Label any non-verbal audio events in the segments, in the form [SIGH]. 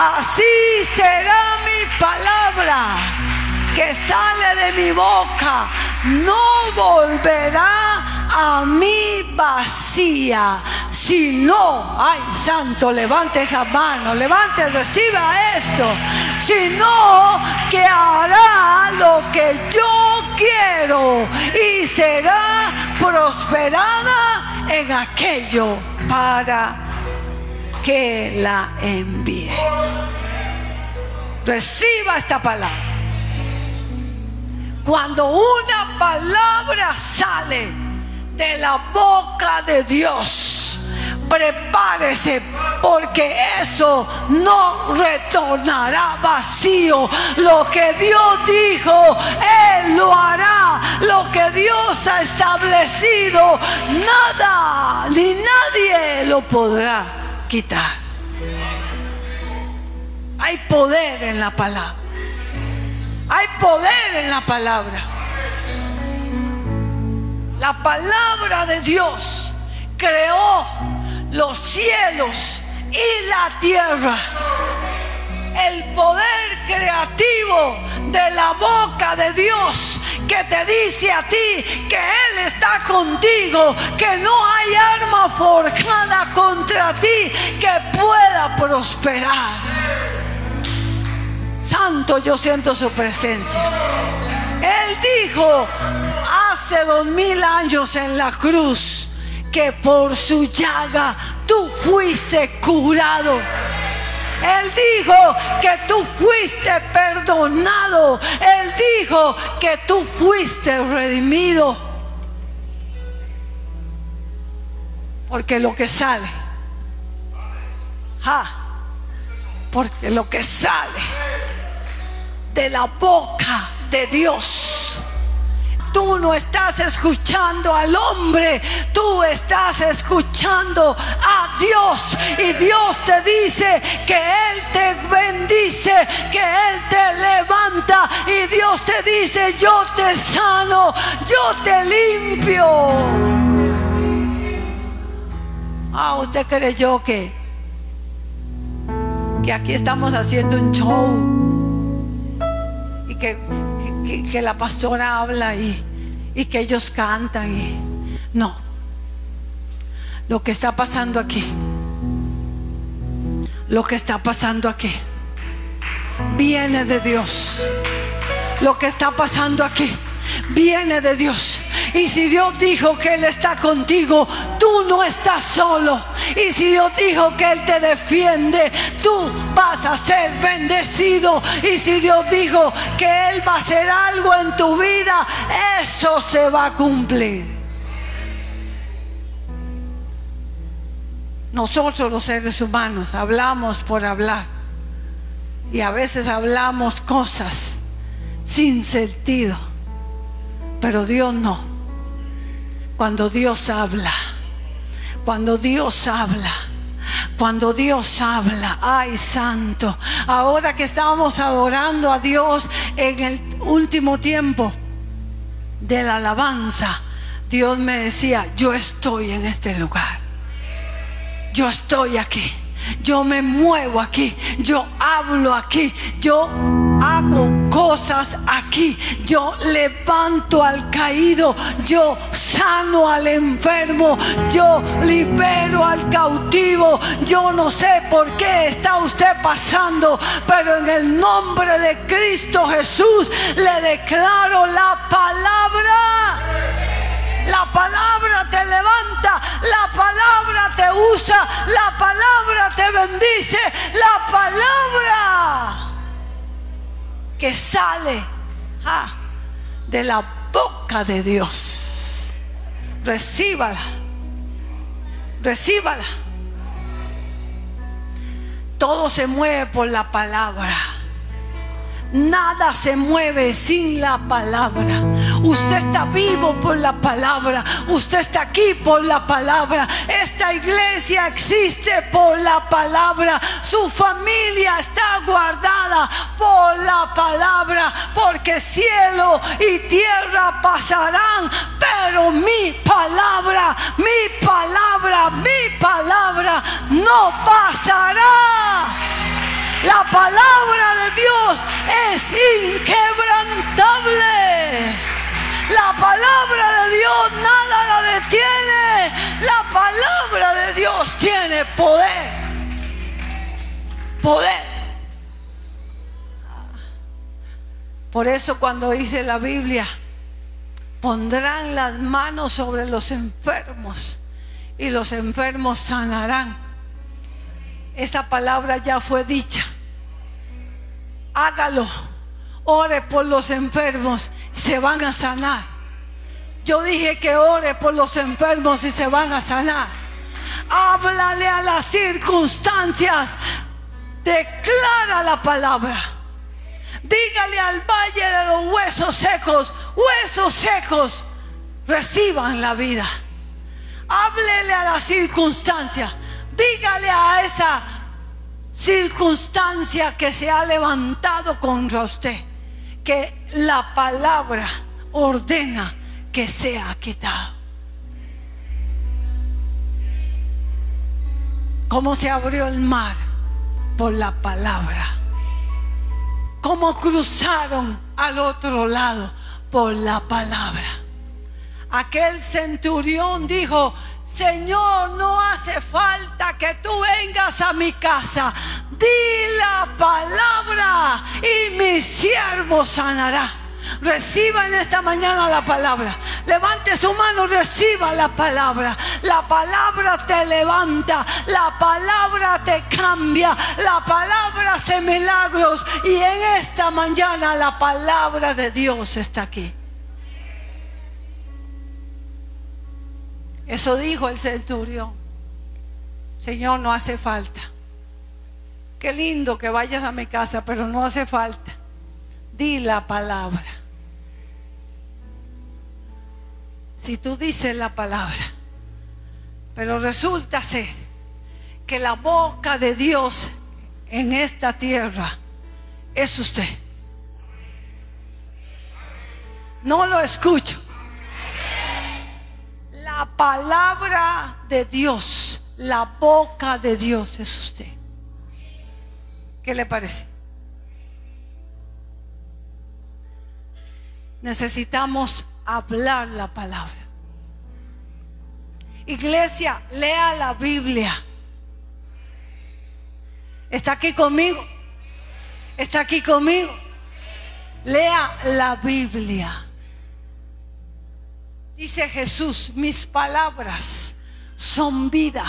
así será mi palabra que sale de mi boca. No volverá a mí vacía, sino, ay santo, levante esa mano, levante, reciba esto, sino que hará lo que yo quiero y será prosperada en aquello para que la envíe. Reciba esta palabra. Cuando una palabra sale de la boca de Dios, prepárese porque eso no retornará vacío. Lo que Dios dijo, Él lo hará. Lo que Dios ha establecido, nada ni nadie lo podrá quitar. Hay poder en la palabra. Hay poder en la palabra. La palabra de Dios creó los cielos y la tierra. El poder creativo de la boca de Dios que te dice a ti que Él está contigo, que no hay arma forjada ti que pueda prosperar. Santo, yo siento su presencia. Él dijo hace dos mil años en la cruz que por su llaga tú fuiste curado. Él dijo que tú fuiste perdonado. Él dijo que tú fuiste redimido. Porque lo que sale, porque lo que sale de la boca de Dios. Tú no estás escuchando al hombre, tú estás escuchando a Dios. Y Dios te dice que Él te bendice, que Él te levanta. Y Dios te dice, yo te sano, yo te limpio. Ah, usted creyó que, que aquí estamos haciendo un show que, la pastora habla y, y que ellos cantan y no. Lo que está pasando aquí, lo que está pasando aquí, viene de Dios. Lo que está pasando aquí viene de Dios. Y si Dios dijo que Él está contigo, tú no estás solo. Y si Dios dijo que Él te defiende, tú vas a ser bendecido. Y si Dios dijo que Él va a hacer algo en tu vida, eso se va a cumplir. Nosotros los seres humanos hablamos por hablar. Y a veces hablamos cosas sin sentido. Pero Dios no. Cuando Dios habla, cuando Dios habla, cuando Dios habla, ay santo, ahora que estamos adorando a Dios en el último tiempo de la alabanza, Dios me decía, yo estoy en este lugar, yo estoy aquí, yo me muevo aquí, yo hablo aquí, yo hago cosas aquí. Yo levanto al caído, yo sano al enfermo, yo libero al cautivo. Yo no sé por qué está usted pasando, pero en el nombre de Cristo Jesús le declaro la palabra. La palabra te levanta, la palabra te usa, la palabra te bendice, la palabra que sale de la boca de Dios. Recíbala. Recíbala. Todo se mueve por la palabra. Nada se mueve sin la palabra. Usted está vivo por la palabra. Usted está aquí por la palabra. Esta iglesia existe por la palabra. Su familia está guardada por la palabra. Porque cielo y tierra pasarán. Pero mi palabra, mi palabra, mi palabra no pasará. La palabra de Dios es inquebrantable. La palabra de Dios nada la detiene. La palabra de Dios tiene poder. Poder. Por eso cuando dice la Biblia, pondrán las manos sobre los enfermos y los enfermos sanarán. Esa palabra ya fue dicha. Hágalo. Ore por los enfermos, se van a sanar. Yo dije que ore por los enfermos y se van a sanar. Háblale a las circunstancias. Declara la palabra. Dígale al valle de los huesos secos, huesos secos, reciban la vida. Háblele a la circunstancia. Dígale a esa circunstancia que se ha levantado contra usted que la palabra ordena que sea quitado. ¿Cómo se abrió el mar? Por la palabra. ¿Cómo cruzaron al otro lado? Por la palabra. Aquel centurión dijo, Señor, no hace falta que tú vengas a mi casa. Di la palabra y mi siervo sanará. Reciba en esta mañana la palabra. Levante su mano, reciba la palabra. La palabra te levanta, la palabra te cambia, la palabra hace milagros. Y en esta mañana la palabra de Dios está aquí. Eso dijo el centurión. Señor, no hace falta. Qué lindo que vayas a mi casa, pero no hace falta. Di la palabra. Si tú dices la palabra, pero resulta ser que la boca de Dios en esta tierra es usted. No lo escucho la palabra de Dios, la boca de Dios es usted. ¿Qué le parece? Necesitamos hablar la palabra. Iglesia, lea la Biblia. ¿Está aquí conmigo? ¿Está aquí conmigo? Lea la Biblia. Dice Jesús, mis palabras son vida.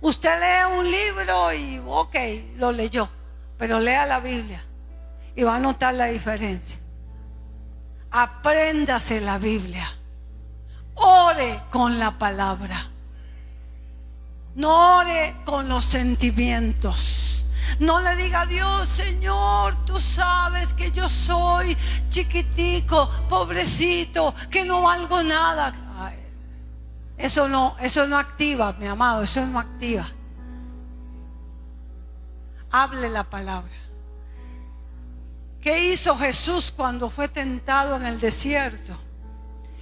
Usted lee un libro y, ok, lo leyó, pero lea la Biblia y va a notar la diferencia. Apréndase la Biblia. Ore con la palabra. No ore con los sentimientos. No le diga a Dios, Señor, tú sabes que yo soy chiquitico, pobrecito, que no valgo nada. eso no, eso no activa, mi amado, eso no activa. Hable la palabra. ¿Qué hizo Jesús cuando fue tentado en el desierto?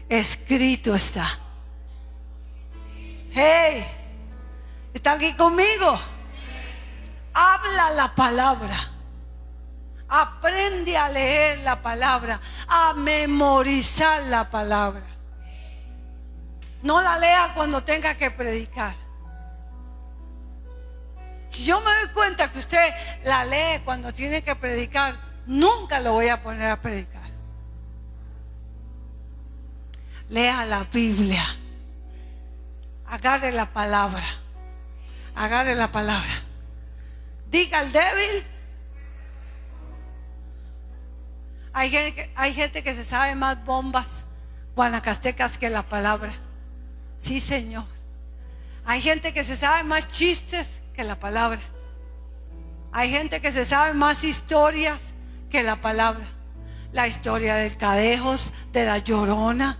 Escrito está. Hey, ¿está aquí conmigo? Habla la palabra. Aprende a leer la palabra, a memorizar la palabra. No la lea cuando tenga que predicar. Si yo me doy cuenta que usted la lee cuando tiene que predicar, nunca lo voy a poner a predicar. Lea la Biblia. Agarre la palabra. Agarre la palabra. Diga al débil. Hay gente, hay gente que se sabe más bombas guanacastecas que la palabra. Sí, Señor. Hay gente que se sabe más chistes que la palabra. Hay gente que se sabe más historias que la palabra. La historia del cadejos, de la llorona,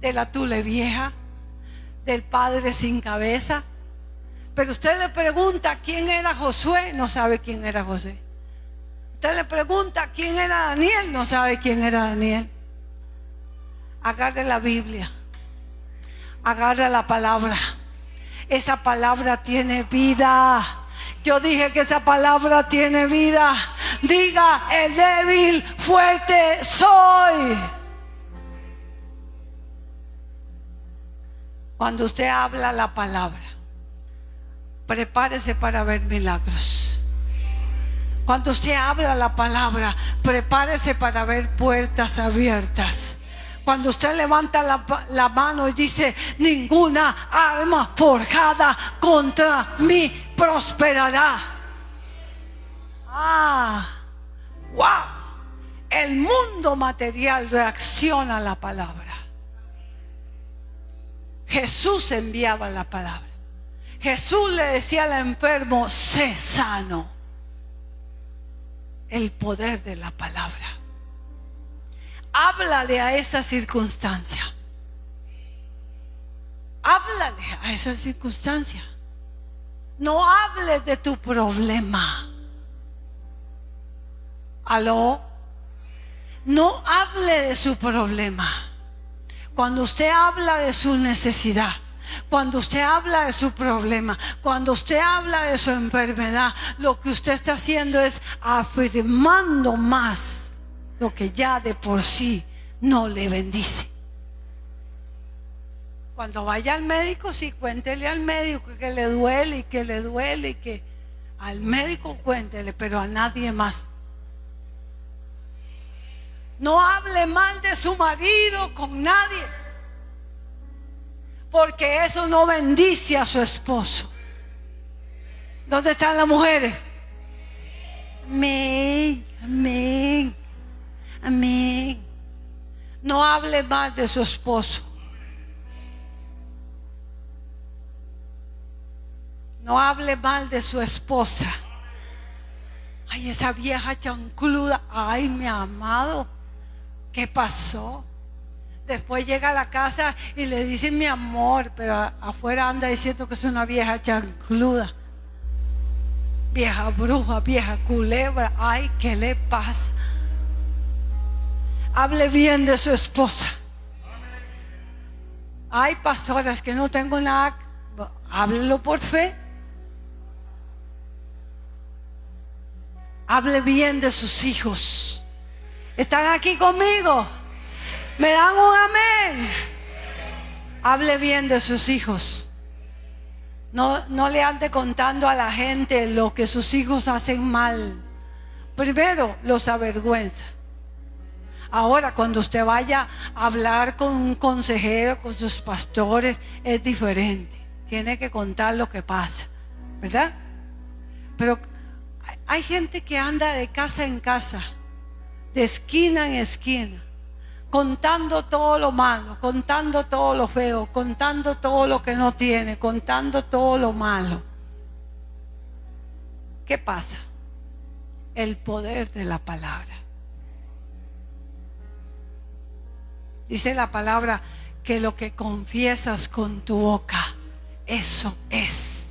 de la tule vieja, del padre sin cabeza. Pero usted le pregunta quién era Josué, no sabe quién era José. Usted le pregunta quién era Daniel, no sabe quién era Daniel. Agarre la Biblia, agarre la palabra. Esa palabra tiene vida. Yo dije que esa palabra tiene vida. Diga, el débil, fuerte soy. Cuando usted habla la palabra, prepárese para ver milagros. Cuando usted habla la palabra, prepárese para ver puertas abiertas. Cuando usted levanta la, mano y dice, ninguna arma forjada contra mí prosperará. Ah, wow. El mundo material reacciona a la palabra. Jesús enviaba la palabra. Jesús le decía al enfermo, sé sano. El poder de la palabra háblale a esa circunstancia. Háblale a esa circunstancia. No hables de tu problema. ¿Aló? No hable de su problema. Cuando usted habla de su necesidad, cuando usted habla de su problema, cuando usted habla de su enfermedad, lo que usted está haciendo es afirmando más lo que ya de por sí no le bendice. Cuando vaya al médico, sí, cuéntele al médico que le duele y que le duele y que al médico cuéntele, pero a nadie más. No hable mal de su marido con nadie, porque eso no bendice a su esposo. ¿Dónde están las mujeres? Amén, amén. Amén. No hable mal de su esposo. No hable mal de su esposa. Ay, esa vieja chancluda. Ay, mi amado. ¿Qué pasó? Después llega a la casa y le dice mi amor, pero afuera anda diciendo que es una vieja chancluda. Vieja bruja, vieja culebra. Ay, ¿qué le pasa? hable bien de su esposa. Hay pastoras que no tengo nada, háblelo por fe. Hable bien de sus hijos. ¿Están aquí conmigo? ¿Me dan un amén? Hable bien de sus hijos. No, no le ande contando a la gente lo que sus hijos hacen mal. Primero los avergüenza. Ahora, cuando usted vaya a hablar con un consejero, con sus pastores, es diferente. Tiene que contar lo que pasa, ¿verdad? Pero hay gente que anda de casa en casa, de esquina en esquina, contando todo lo malo, contando todo lo feo, contando todo lo que no tiene, contando todo lo malo. ¿Qué pasa? El poder de la palabra. Dice la palabra que lo que confiesas con tu boca, eso es.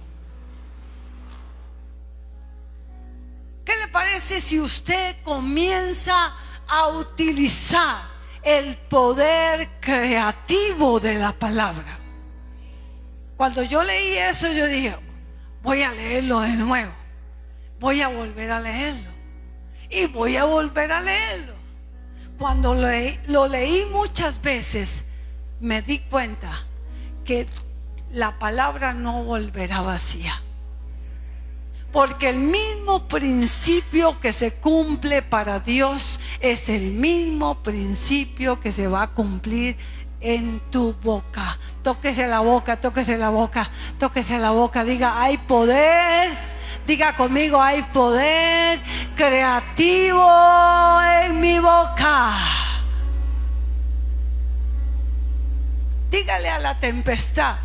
¿Qué le parece si usted comienza a utilizar el poder creativo de la palabra? Cuando yo leí eso, yo dije, voy a leerlo de nuevo. Voy a volver a leerlo. Y voy a volver a leerlo cuando lo, leí muchas veces, me di cuenta que la palabra no volverá vacía. Porque el mismo principio que se cumple para Dios es el mismo principio que se va a cumplir en tu boca. Tóquese la boca, tóquese la boca, tóquese la boca. Diga, hay poder Diga conmigo, hay poder creativo en mi boca. Dígale a la tempestad,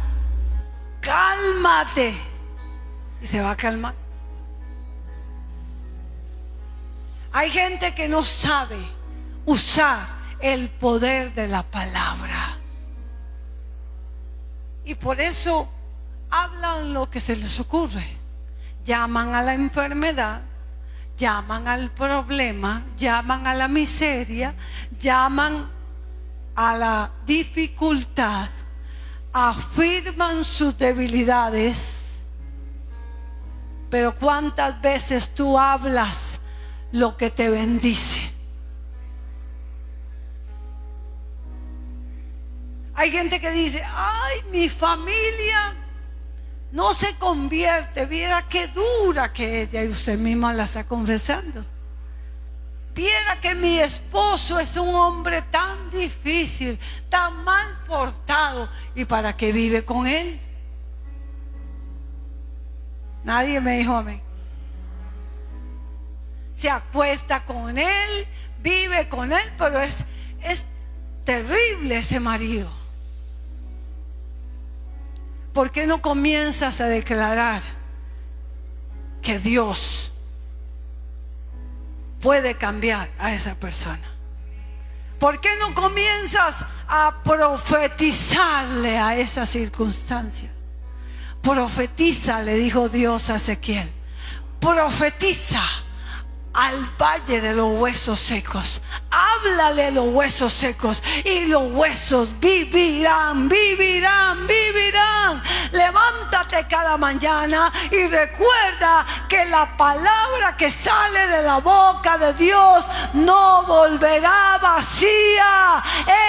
cálmate. Y se va a calmar. Hay gente que no sabe usar el poder de la palabra. Y por eso hablan lo que se les ocurre llaman a la enfermedad, llaman al problema, llaman a la miseria, llaman a la dificultad, afirman sus debilidades. Pero cuántas veces tú hablas lo que te bendice. Hay gente que dice, ay, mi familia no se convierte. Viera qué dura que ella y usted misma la está confesando. Viera que mi esposo es un hombre tan difícil, tan mal portado. ¿Y para qué vive con él? Nadie me dijo amén. Se acuesta con él, vive con él, pero es, es terrible ese marido. ¿por qué no comienzas a declarar que Dios puede cambiar a esa persona? ¿Por qué no comienzas a profetizarle a esa circunstancia? Profetiza, le dijo Dios a Ezequiel. Profetiza al valle de los huesos secos. Háblale a los huesos secos y los huesos vivirán, vivirán, vivirán. Levántate cada mañana y recuerda que la palabra que sale de la boca de Dios no volverá vacía.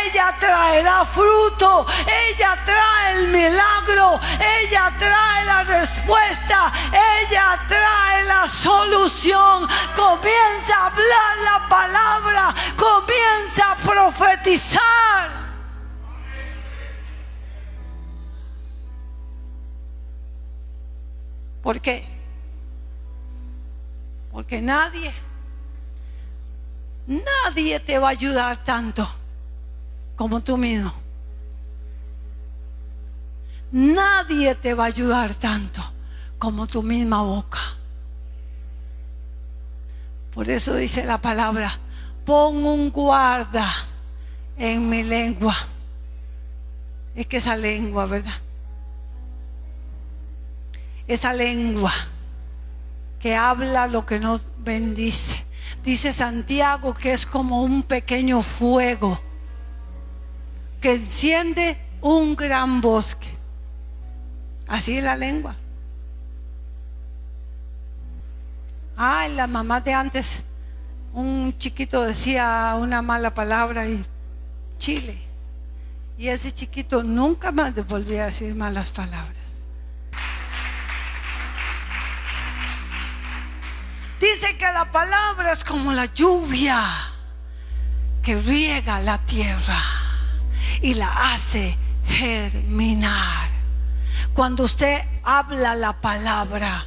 Ella traerá fruto, ella trae el milagro, ella trae la respuesta, ella trae la solución comienza a hablar la palabra, comienza a profetizar. ¿Por qué? Porque nadie, nadie te va a ayudar tanto como tú mismo. Nadie te va a ayudar tanto como tu misma boca. Por eso dice la palabra, pon un guarda en mi lengua. Es que esa lengua, ¿verdad? Esa lengua que habla lo que nos bendice. Dice Santiago que es como un pequeño fuego que enciende un gran bosque. Así es la lengua. Ay, la mamá de antes, un chiquito decía una mala palabra y Chile. Y ese chiquito nunca más volvía a decir malas palabras. Dice que la palabra es como la lluvia que riega la tierra y la hace germinar. Cuando usted habla la palabra,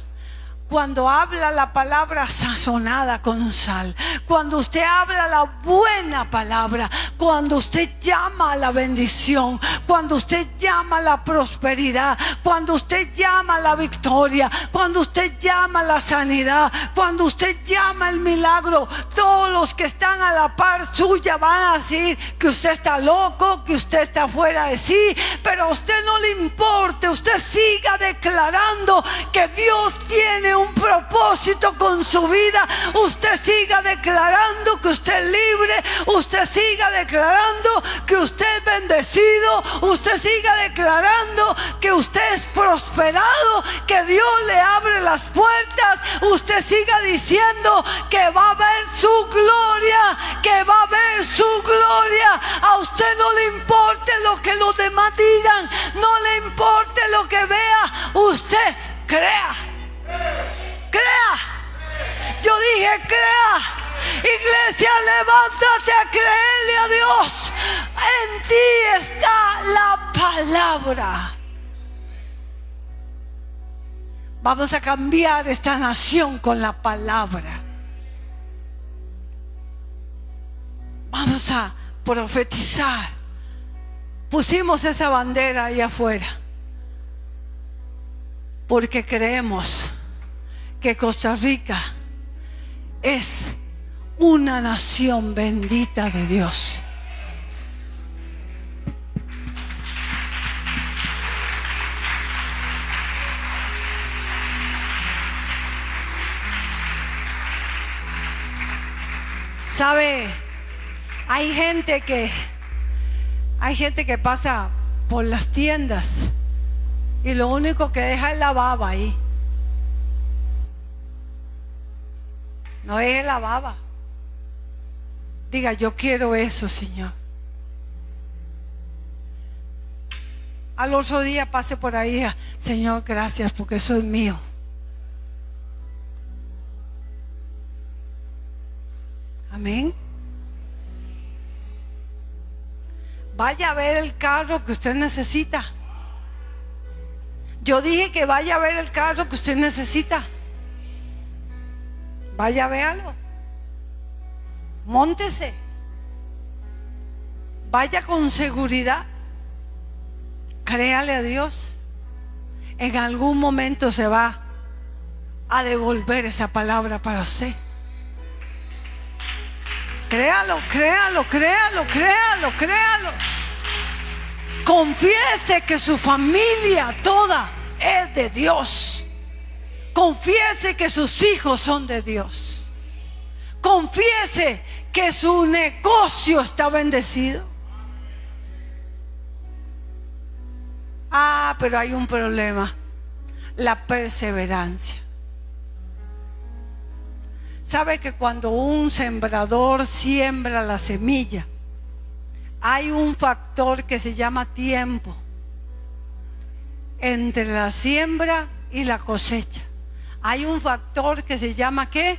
cuando habla la palabra sazonada con sal, cuando usted habla la buena palabra, cuando usted llama a la bendición, cuando usted llama a la prosperidad, cuando usted llama a la victoria, cuando usted llama a la sanidad, cuando usted llama el milagro, todos los que están a la par suya van a decir que usted está loco, que usted está fuera de sí, pero a usted no le importe, usted siga declarando que Dios tiene un un propósito con su vida, usted siga declarando que usted es libre, usted siga declarando que usted es bendecido, usted siga declarando que usted es prosperado, que Dios le abre las puertas, usted siga diciendo que va a ver su gloria, que va a ver su gloria. A usted no le importe lo que los demás digan, no le importe lo que vea, usted crea. Dije, crea. Iglesia, levántate a creerle a Dios. En ti está la palabra. Vamos a cambiar esta nación con la palabra. Vamos a profetizar. Pusimos esa bandera ahí afuera porque creemos que Costa Rica es una nación bendita de Dios. ¿Sabe? Hay gente que hay gente que pasa por las tiendas y lo único que deja es la baba ahí. No es la baba. Diga, yo quiero eso, Señor. Al otro día pase por ahí, Señor, gracias porque eso es mío. Amén. Vaya a ver el carro que usted necesita. Yo dije que vaya a ver el carro que usted necesita. Vaya a verlo. Móntese. Vaya con seguridad. Créale a Dios. En algún momento se va a devolver esa palabra para usted. Créalo, créalo, créalo, créalo, créalo. Confiese que su familia toda es de Dios. Confiese que sus hijos son de Dios. Confiese que su negocio está bendecido. Ah, pero hay un problema. La perseverancia. Sabe que cuando un sembrador siembra la semilla, hay un factor que se llama tiempo entre la siembra y la cosecha. Hay un factor que se llama ¿qué?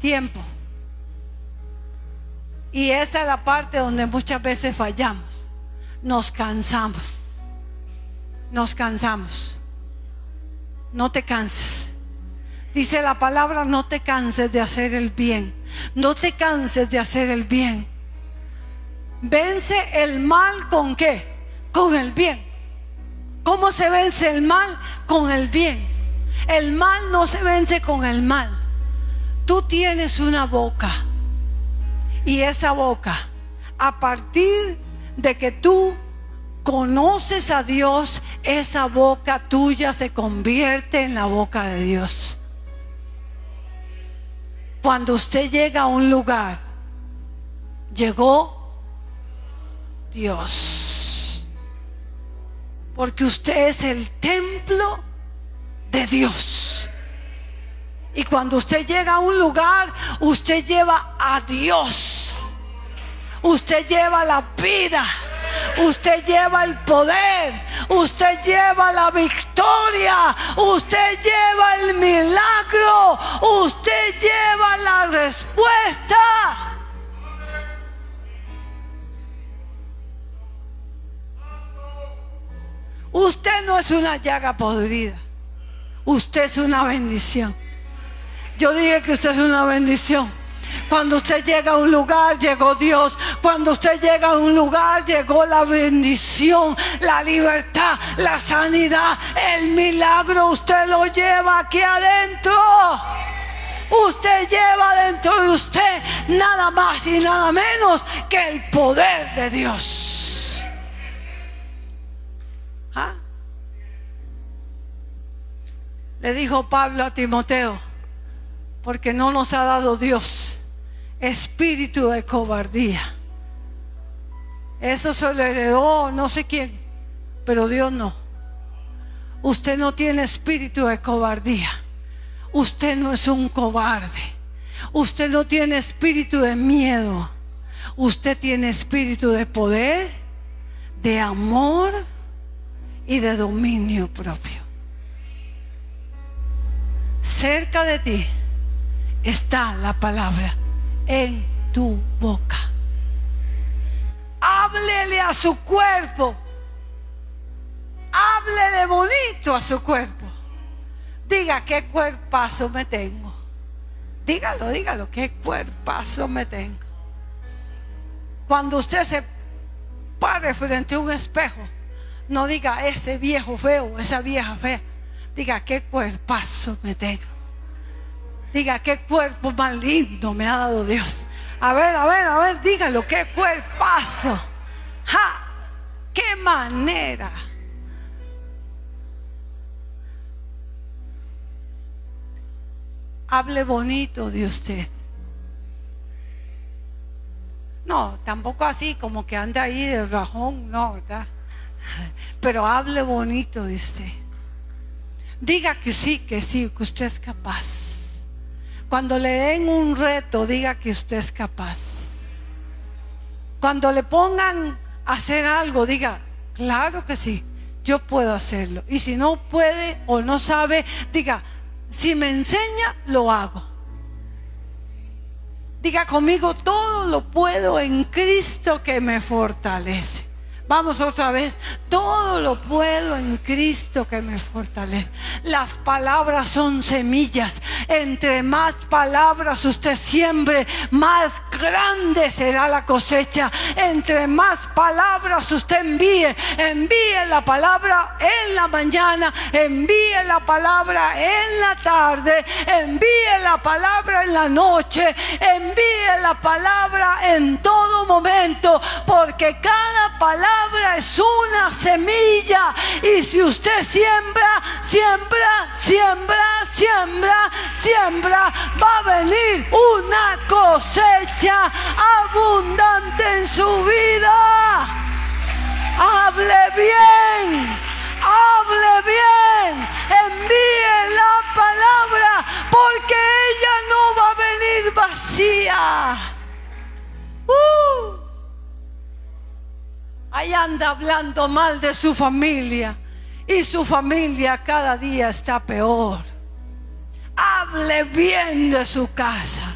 Tiempo. Y esa es la parte donde muchas veces fallamos. Nos cansamos. Nos cansamos. No te canses. Dice la palabra, no te canses de hacer el bien. No te canses de hacer el bien. Vence el mal con qué? Con el bien. ¿Cómo se vence el mal? Con el bien. El mal no se vence con el mal. Tú tienes una boca. Y esa boca, a partir de que tú conoces a Dios, esa boca tuya se convierte en la boca de Dios. Cuando usted llega a un lugar, llegó Dios. Porque usted es el templo de Dios. Y cuando usted llega a un lugar, usted lleva a Dios. Usted lleva la vida. Usted lleva el poder, usted lleva la victoria, usted lleva el milagro, usted lleva la respuesta. Usted no es una llaga podrida, usted es una bendición. Yo dije que usted es una bendición. Cuando usted llega a un lugar, llegó Dios. Cuando usted llega a un lugar, llegó la bendición, la libertad, la sanidad, el milagro. Usted lo lleva aquí adentro. Usted lleva dentro de usted nada más y nada menos que el poder de Dios. Le dijo Pablo a Timoteo, porque no nos ha dado Dios espíritu de cobardía. Eso se lo heredó no sé quién, pero Dios no. Usted no tiene espíritu de cobardía. Usted no es un cobarde. Usted no tiene espíritu de miedo. Usted tiene espíritu de poder, de amor y de dominio propio. Cerca de ti está la palabra en tu boca. Háblele a su cuerpo. Háblele bonito a su cuerpo. Diga qué cuerpazo me tengo. Dígalo, dígalo, qué cuerpazo me tengo. Cuando usted se pare frente a un espejo, no diga ese viejo feo, esa vieja fea. Diga qué cuerpazo me tengo. Diga, qué cuerpo más lindo me ha dado Dios. A ver, a ver, a ver, dígalo, qué cuerpazo. ¡Ja! ¡Qué manera! Hable bonito de usted. No, tampoco así como que anda ahí de rajón, no, ¿verdad? Pero hable bonito de usted. Diga que sí, que sí, que usted es capaz. Cuando le den un reto, diga que usted es capaz. Cuando le pongan a hacer algo, diga, claro que sí, yo puedo hacerlo. Y si no puede o no sabe, diga, si me enseña, lo hago. Diga conmigo, todo lo puedo en Cristo que me fortalece. Vamos otra vez. Todo lo puedo en Cristo que me fortalece. Las palabras son semillas. Entre más palabras usted siembre, más grande será la cosecha. Entre más palabras usted envíe, envíe la palabra en la mañana, envíe la palabra en la tarde, envíe la palabra en la noche, envíe la palabra en todo momento, porque cada palabra es una semilla y si usted siembra, siembra, siembra, siembra, siembra, va a venir una cosecha abundante en su vida. Hable bien, hable bien, envíe la palabra porque ella no va a venir vacía. Uh. Ahí anda hablando mal de su familia y su familia cada día está peor. Hable bien de su casa.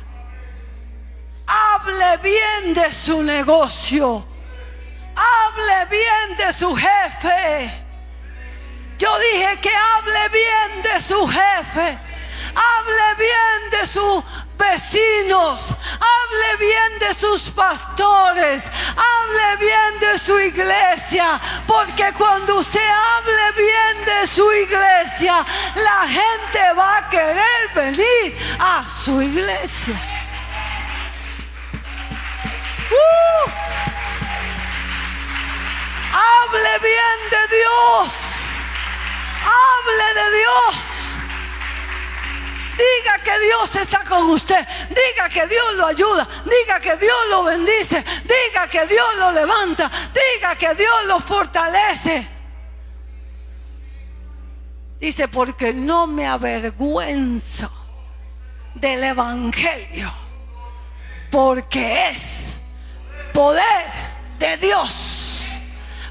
Hable bien de su negocio. Hable bien de su jefe. Yo dije que hable bien de su jefe. Hable bien de su vecinos, hable bien de sus pastores, hable bien de su iglesia, porque cuando usted hable bien de su iglesia, la gente va a querer venir a su iglesia. Uh. hable bien de Dios, hable de Dios. Diga que Dios está con usted. Diga que Dios lo ayuda. Diga que Dios lo bendice. Diga que Dios lo levanta. Diga que Dios lo fortalece. Dice, porque no me avergüenzo del Evangelio. Porque es poder de Dios.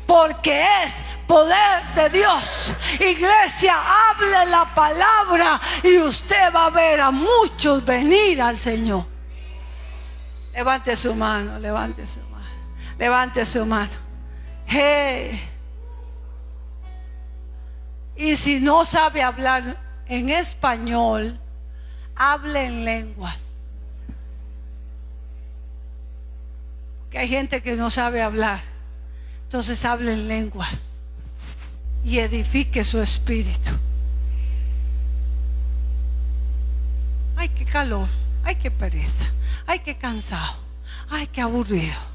Porque es poder de Dios. Iglesia, hable la palabra y usted va a ver a muchos venir al Señor. Levante su mano, levante su mano, levante su mano. Hey. Y si no sabe hablar en español, hable en lenguas. Que hay gente que no sabe hablar. Entonces hable en lenguas y edifique su espíritu. Ay, qué calor, ay, qué pereza, ay, qué cansado, ay, qué aburrido.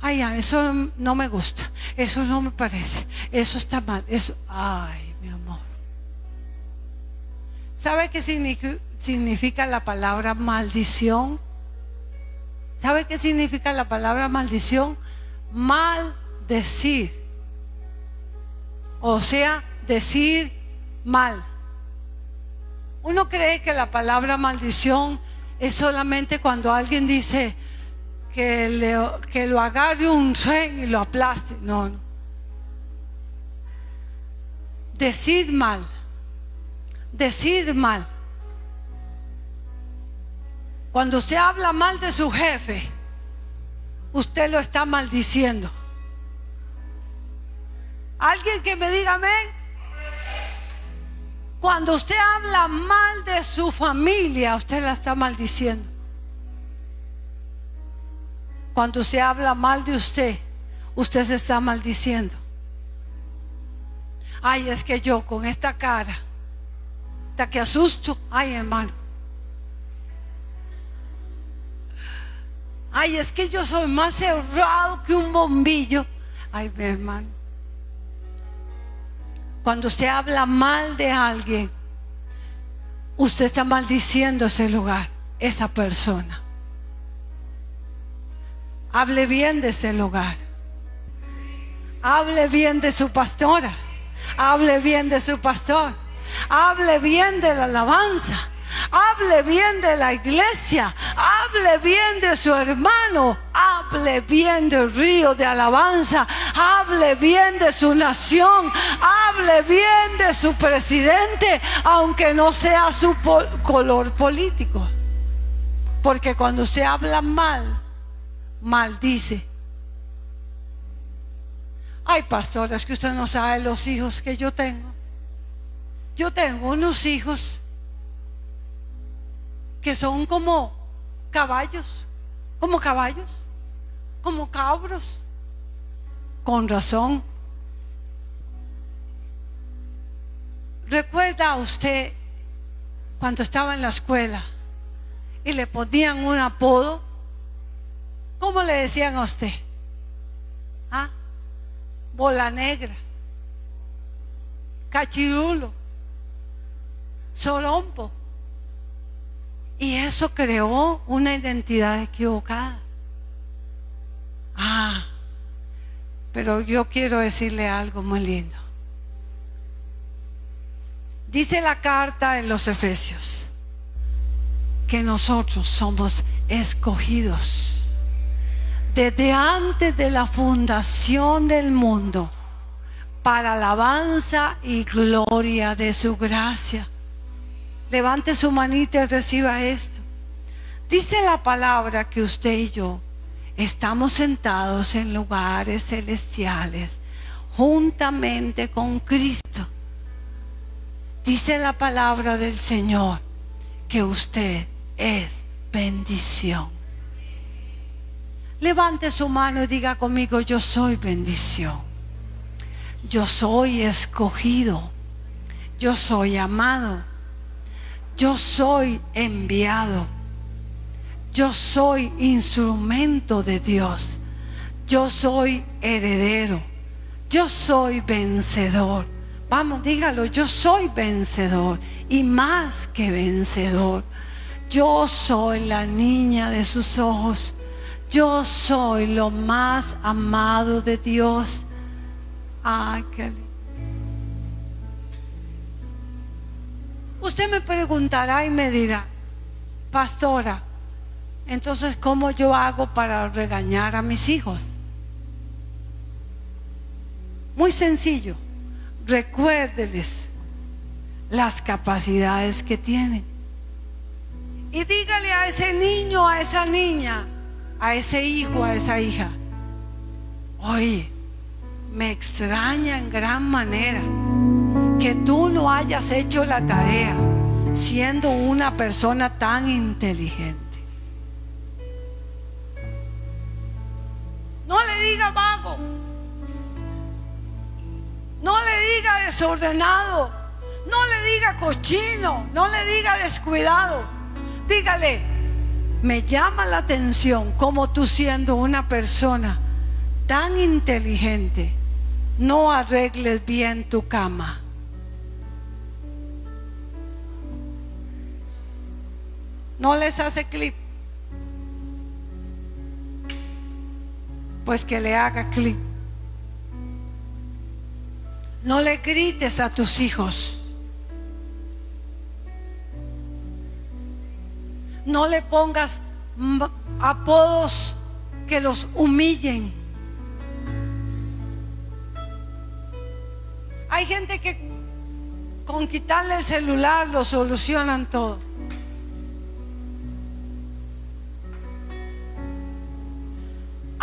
Ay, eso no me gusta, eso no me parece, eso está mal, eso, ay, mi amor. ¿Sabe qué significa, la palabra maldición? ¿Sabe qué significa la palabra maldición? Maldecir o sea, decir mal. Uno cree que la palabra maldición es solamente cuando alguien dice que, lo agarre un tren y lo aplaste. No, no. Decir mal. Decir mal. Cuando usted habla mal de su jefe, usted lo está maldiciendo. Alguien que me diga amén. Cuando usted habla mal de su familia, usted la está maldiciendo. Cuando usted habla mal de usted, usted se está maldiciendo. Ay, es que yo con esta cara, hasta que asusto, ay hermano. Ay, es que yo soy más cerrado que un bombillo. Ay, mi hermano. Cuando usted habla mal de alguien, usted está maldiciendo ese lugar, esa persona. Hable bien de ese lugar. hable bien de su pastora, hable bien de su pastor, hable bien de la alabanza. Hable bien de la iglesia, hable bien de su hermano, hable bien del río de alabanza, hable bien de su nación, hable bien de su presidente, aunque no sea su color político. Porque cuando usted habla mal, maldice. Ay, pastoras, que usted no sabe los hijos que yo tengo. Yo tengo unos hijos que son como caballos, como caballos, como cabros. Con razón. ¿Recuerda usted cuando estaba en la escuela y le ponían un apodo? ¿Cómo le decían a usted? ¿Ah? Bola negra, cachirulo, sorompo. Y eso creó una identidad equivocada. Ah, pero yo quiero decirle algo muy lindo. Dice la carta en los Efesios que nosotros somos escogidos desde antes de la fundación del mundo para alabanza y gloria de su gracia. Levante su manita y reciba esto. Dice la palabra que usted y yo estamos sentados en lugares celestiales juntamente con Cristo. Dice la palabra del Señor que usted es bendición. Levante su mano y diga conmigo, yo soy bendición. Yo soy escogido. Yo soy amado. Yo soy enviado. Yo soy instrumento de Dios. Yo soy heredero. Yo soy vencedor. Vamos, dígalo, yo soy vencedor y más que vencedor. Yo soy la niña de sus ojos yo soy lo más amado de Dios. Ay, Usted me preguntará y me dirá, pastora, entonces ¿cómo yo hago para regañar a mis hijos? Muy sencillo, recuérdeles las capacidades que tienen. Y dígale a ese niño, a esa niña, a ese hijo, a esa hija, oye, me extraña en gran manera que tú no hayas hecho la tarea siendo una persona tan inteligente. No le diga vago. No le diga desordenado. No le diga cochino. No le diga descuidado. Dígale, me llama la atención como tú siendo una persona tan inteligente, no arregles bien tu cama. No les hace clip. Pues que le haga clip. No le grites a tus hijos. No le pongas apodos que los humillen. Hay gente que con quitarle el celular lo solucionan todo.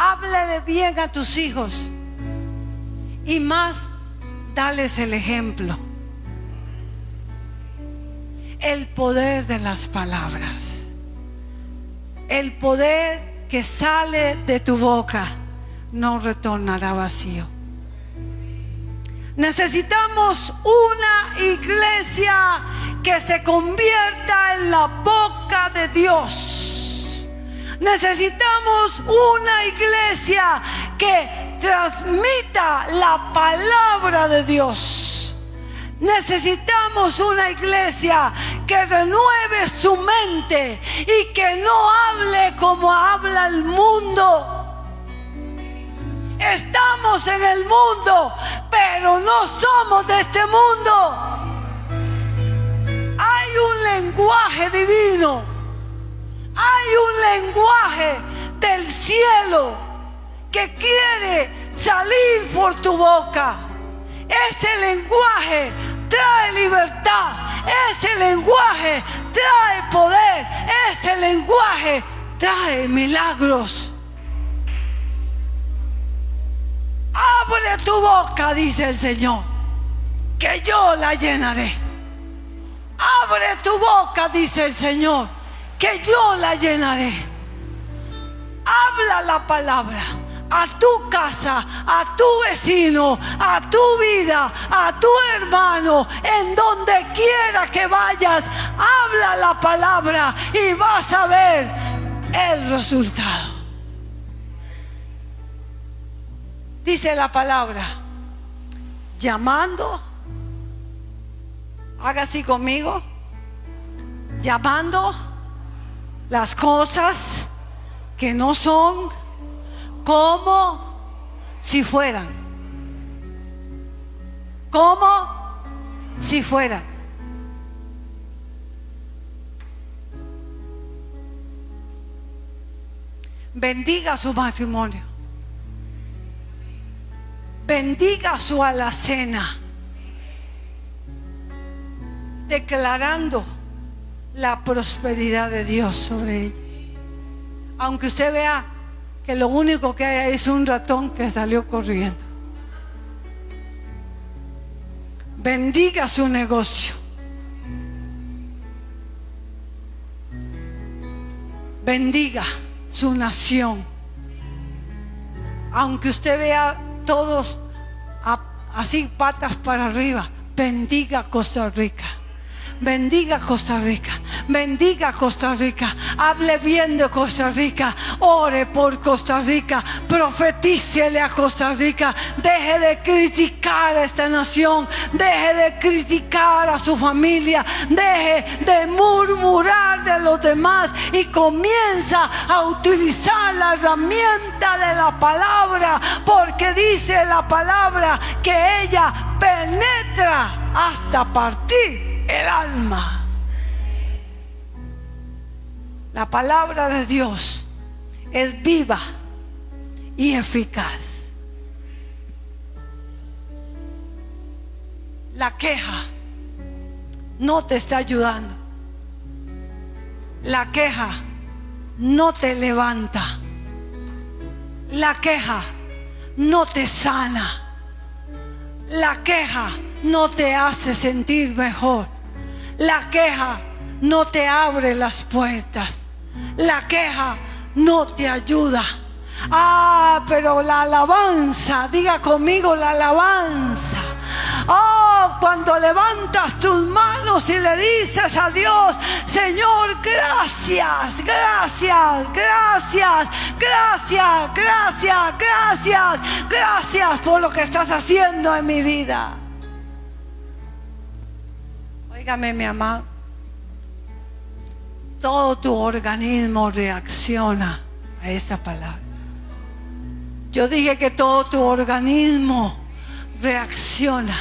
Hable de bien a tus hijos y más, dales el ejemplo. El poder de las palabras el poder que sale de tu boca no retornará vacío. Necesitamos una iglesia que se convierta en la boca de Dios. Necesitamos una iglesia que transmita la palabra de Dios. Necesitamos una iglesia que renueve su mente y que no hable como habla el mundo. Estamos en el mundo, pero no somos de este mundo. Hay un lenguaje divino. Hay un lenguaje del cielo que quiere salir por tu boca. Ese lenguaje trae libertad. Ese lenguaje trae poder. Ese lenguaje trae milagros. Abre tu boca, dice el Señor, que yo la llenaré. Abre tu boca, dice el Señor, que yo la llenaré. Habla la palabra a tu casa, a tu vecino, a tu vida, a tu hermano, en donde quiera que vayas, habla la palabra y vas a ver el resultado. Dice la palabra, llamando, haga así conmigo, llamando las cosas que no son como si fueran. Como si fueran. Bendiga su matrimonio. Bendiga su alacena. Declarando la prosperidad de Dios sobre ella. Aunque usted vea que lo único que hay es un ratón que salió corriendo. Bendiga su negocio. Bendiga su nación. Aunque usted vea todos así patas para arriba, bendiga Costa Rica. Bendiga Costa Rica. Bendiga Costa Rica. Hable bien de Costa Rica. Ore por Costa Rica. Profetícele a Costa Rica. Deje de criticar a esta nación. Deje de criticar a su familia. Deje de murmurar de los demás. Y comienza a utilizar la herramienta de la palabra. Porque dice la palabra que ella penetra hasta partir el alma. La palabra de Dios es viva y eficaz. La queja no te está ayudando. La queja no te levanta. La queja no te sana. La queja no te hace sentir mejor. La queja no te abre las puertas. La queja no te ayuda. Ah, pero la alabanza, diga conmigo la alabanza. Oh, cuando levantas tus manos y le dices a Dios, Señor, gracias, gracias, gracias, gracias, gracias, gracias, gracias por lo que estás haciendo en mi vida. Óigame, mi amado. Todo tu organismo reacciona a esa palabra. Yo dije que todo tu organismo reacciona.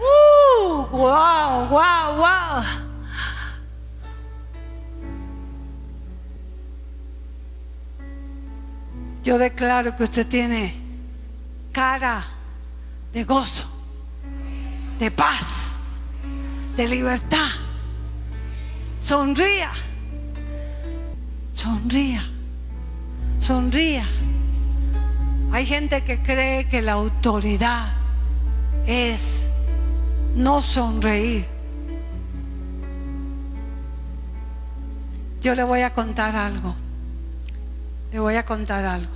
¡Uh! ¡Wow! ¡Wow! ¡Wow! Yo declaro que usted tiene cara de gozo, de paz de libertad. Sonría, sonría, sonría. Hay gente que cree que la autoridad es no sonreír. Yo le voy a contar algo. Le voy a contar algo.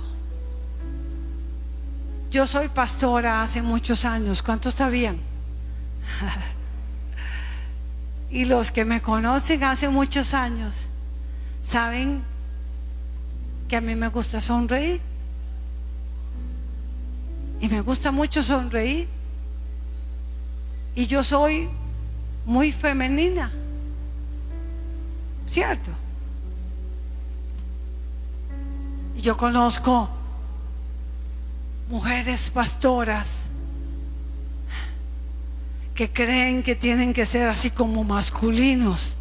Yo soy pastora hace muchos años. ¿Cuántos sabían? [LAUGHS] Y los que me conocen hace muchos años saben que a mí me gusta sonreír. Y me gusta mucho sonreír. Y yo soy muy femenina. ¿Cierto? Y yo conozco mujeres pastoras que creen que tienen que ser así como masculinos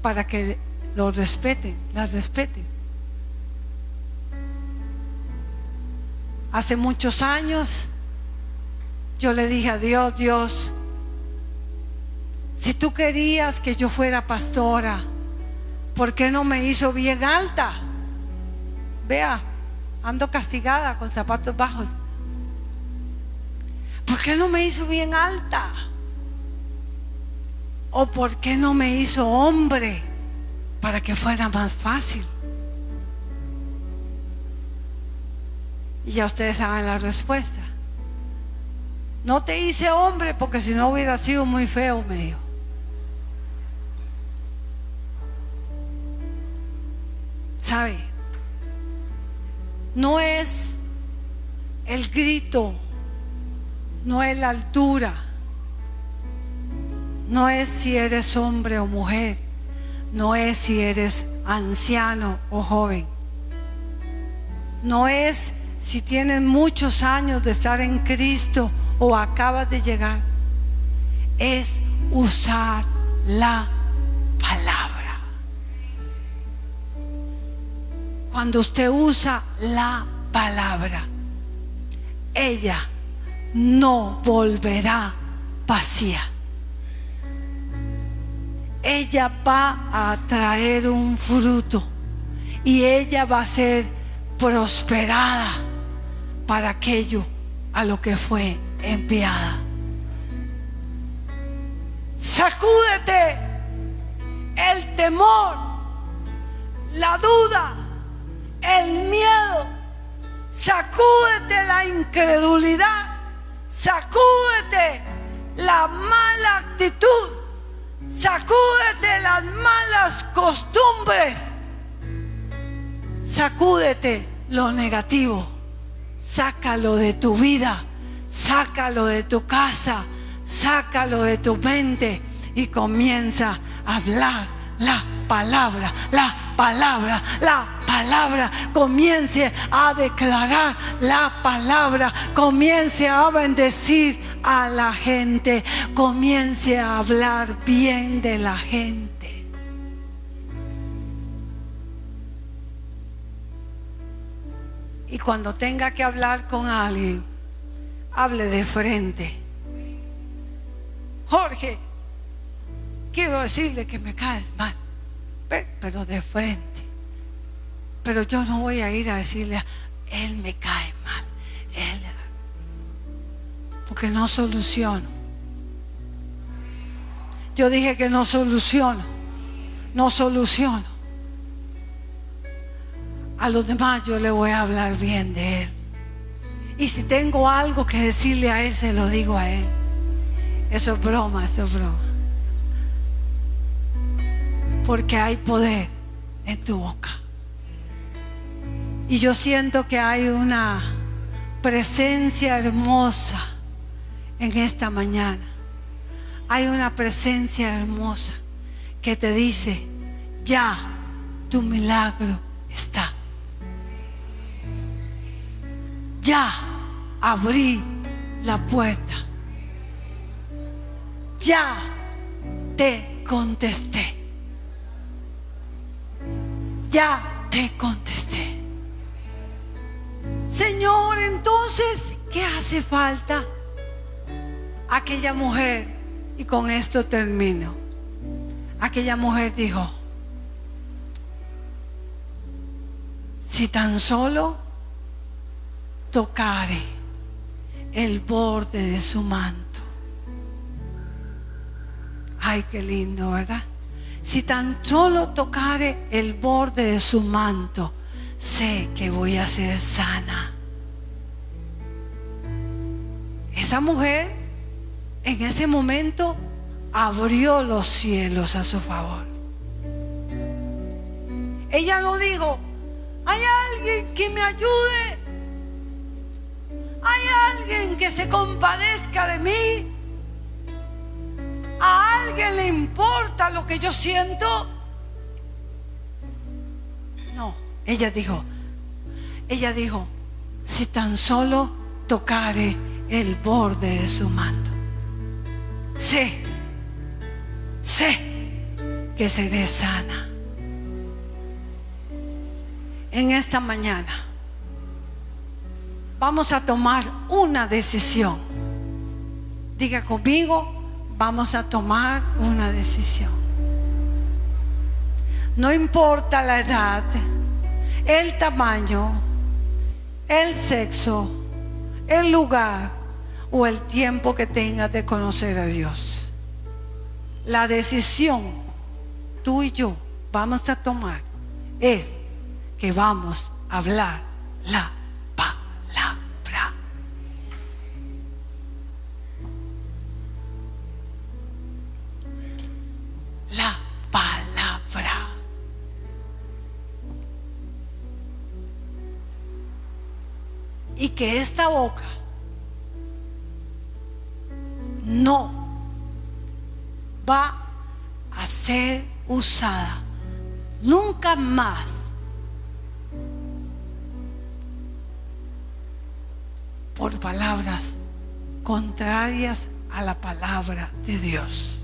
para que los respeten, las respeten. Hace muchos años yo le dije a Dios, Dios, si tú querías que yo fuera pastora, ¿por qué no me hizo bien alta? Vea, ando castigada con zapatos bajos. ¿Por qué no me hizo bien alta? ¿O por qué no me hizo hombre para que fuera más fácil? Y ya ustedes saben la respuesta. No te hice hombre porque si no hubiera sido muy feo, me dijo. ¿Sabe? No es el grito, no es la altura, no es si eres hombre o mujer, no es si eres anciano o joven, no es si tienes muchos años de estar en Cristo o acabas de llegar, es usar la palabra. Cuando usted usa la palabra, ella no volverá vacía. Ella va a traer un fruto y ella va a ser prosperada para aquello a lo que fue enviada. Sacúdete el temor, la duda, el miedo. Sacúdete la incredulidad. Sacúdete la mala actitud. Sacúdete las malas costumbres. Sacúdete lo negativo sácalo de tu vida, sácalo de tu casa, sácalo de tu mente y comienza a hablar la palabra, la palabra, la palabra. Comience a declarar la palabra, comience a bendecir a la gente, comience a hablar bien de la gente. Y cuando tenga que hablar con alguien, hable de frente. Jorge, quiero decirle que me caes mal, pero de frente. Pero yo no voy a ir a decirle, él me cae mal, él, porque no soluciono. Yo dije que no soluciono, no soluciono a los demás yo le voy a hablar bien de Él. Y si tengo algo que decirle a Él, se lo digo a Él. Eso es broma, eso es broma. Porque hay poder en tu boca. Y yo siento que hay una presencia hermosa en esta mañana. Hay una presencia hermosa que te dice, ya tu milagro está ya abrí la puerta. Ya te contesté. Ya te contesté. Señor, entonces, ¿qué hace falta? Aquella mujer, y con esto termino, aquella mujer dijo, si tan solo tocare el borde de su manto. Ay, qué lindo, ¿verdad? Si tan solo tocare el borde de su manto, sé que voy a ser sana. Esa mujer en ese momento abrió los cielos a su favor. Ella no dijo, hay alguien que me ayude ¿Hay alguien que se compadezca de mí? ¿A alguien le importa lo que yo siento? Ella dijo, ella dijo, si tan solo tocare el borde de su manto. Sé, sé que seré sana. En esta mañana vamos a tomar una decisión. Diga conmigo, vamos a tomar una decisión. No importa la edad, el tamaño, el sexo, el lugar o el tiempo que tengas de conocer a Dios. La decisión tú y yo vamos a tomar es que vamos a hablar la Y que esta boca no va a ser usada nunca más por palabras contrarias a la palabra de Dios.